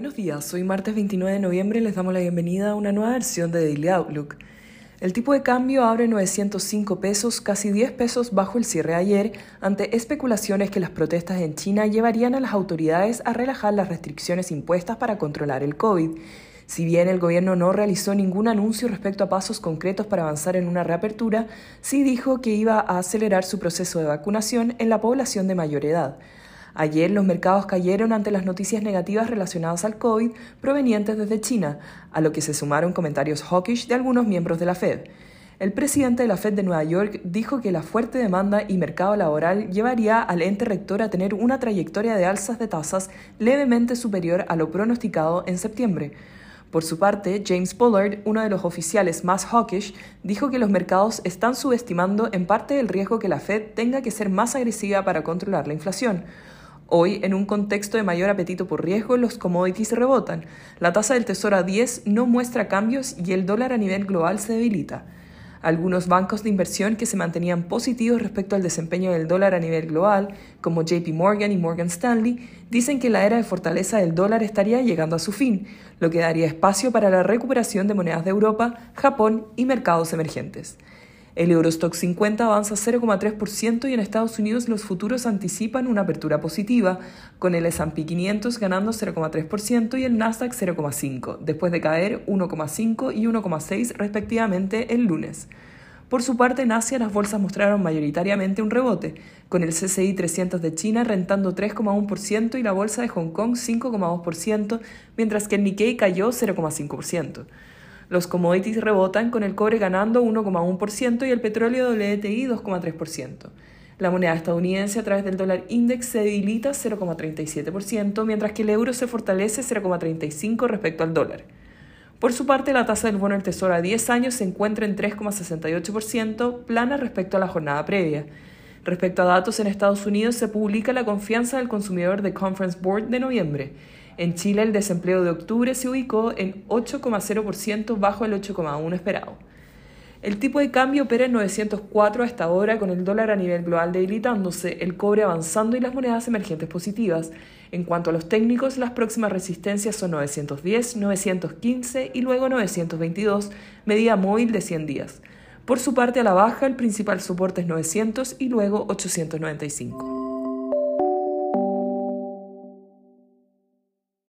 Buenos días, hoy martes 29 de noviembre les damos la bienvenida a una nueva versión de Daily Outlook. El tipo de cambio abre 905 pesos, casi 10 pesos bajo el cierre ayer, ante especulaciones que las protestas en China llevarían a las autoridades a relajar las restricciones impuestas para controlar el COVID. Si bien el gobierno no realizó ningún anuncio respecto a pasos concretos para avanzar en una reapertura, sí dijo que iba a acelerar su proceso de vacunación en la población de mayor edad. Ayer los mercados cayeron ante las noticias negativas relacionadas al COVID provenientes desde China, a lo que se sumaron comentarios hawkish de algunos miembros de la Fed. El presidente de la Fed de Nueva York dijo que la fuerte demanda y mercado laboral llevaría al ente rector a tener una trayectoria de alzas de tasas levemente superior a lo pronosticado en septiembre. Por su parte, James Bullard, uno de los oficiales más hawkish, dijo que los mercados están subestimando en parte el riesgo que la Fed tenga que ser más agresiva para controlar la inflación. Hoy, en un contexto de mayor apetito por riesgo, los commodities rebotan. La tasa del Tesoro a 10 no muestra cambios y el dólar a nivel global se debilita. Algunos bancos de inversión que se mantenían positivos respecto al desempeño del dólar a nivel global, como JP Morgan y Morgan Stanley, dicen que la era de fortaleza del dólar estaría llegando a su fin, lo que daría espacio para la recuperación de monedas de Europa, Japón y mercados emergentes. El Eurostock 50 avanza 0,3% y en Estados Unidos los futuros anticipan una apertura positiva, con el S&P 500 ganando 0,3% y el Nasdaq 0,5%, después de caer 1,5 y 1,6 respectivamente el lunes. Por su parte, en Asia las bolsas mostraron mayoritariamente un rebote, con el CCI 300 de China rentando 3,1% y la bolsa de Hong Kong 5,2%, mientras que el Nikkei cayó 0,5%. Los commodities rebotan con el cobre ganando 1,1% y el petróleo WTI 2,3%. La moneda estadounidense a través del dólar index se debilita 0,37%, mientras que el euro se fortalece 0,35% respecto al dólar. Por su parte, la tasa del bono del Tesoro a 10 años se encuentra en 3,68%, plana respecto a la jornada previa. Respecto a datos en Estados Unidos, se publica la confianza del consumidor de Conference Board de noviembre. En Chile, el desempleo de octubre se ubicó en 8,0% bajo el 8,1% esperado. El tipo de cambio opera en 904 hasta ahora, con el dólar a nivel global debilitándose, el cobre avanzando y las monedas emergentes positivas. En cuanto a los técnicos, las próximas resistencias son 910, 915 y luego 922, medida móvil de 100 días. Por su parte, a la baja, el principal soporte es 900 y luego 895.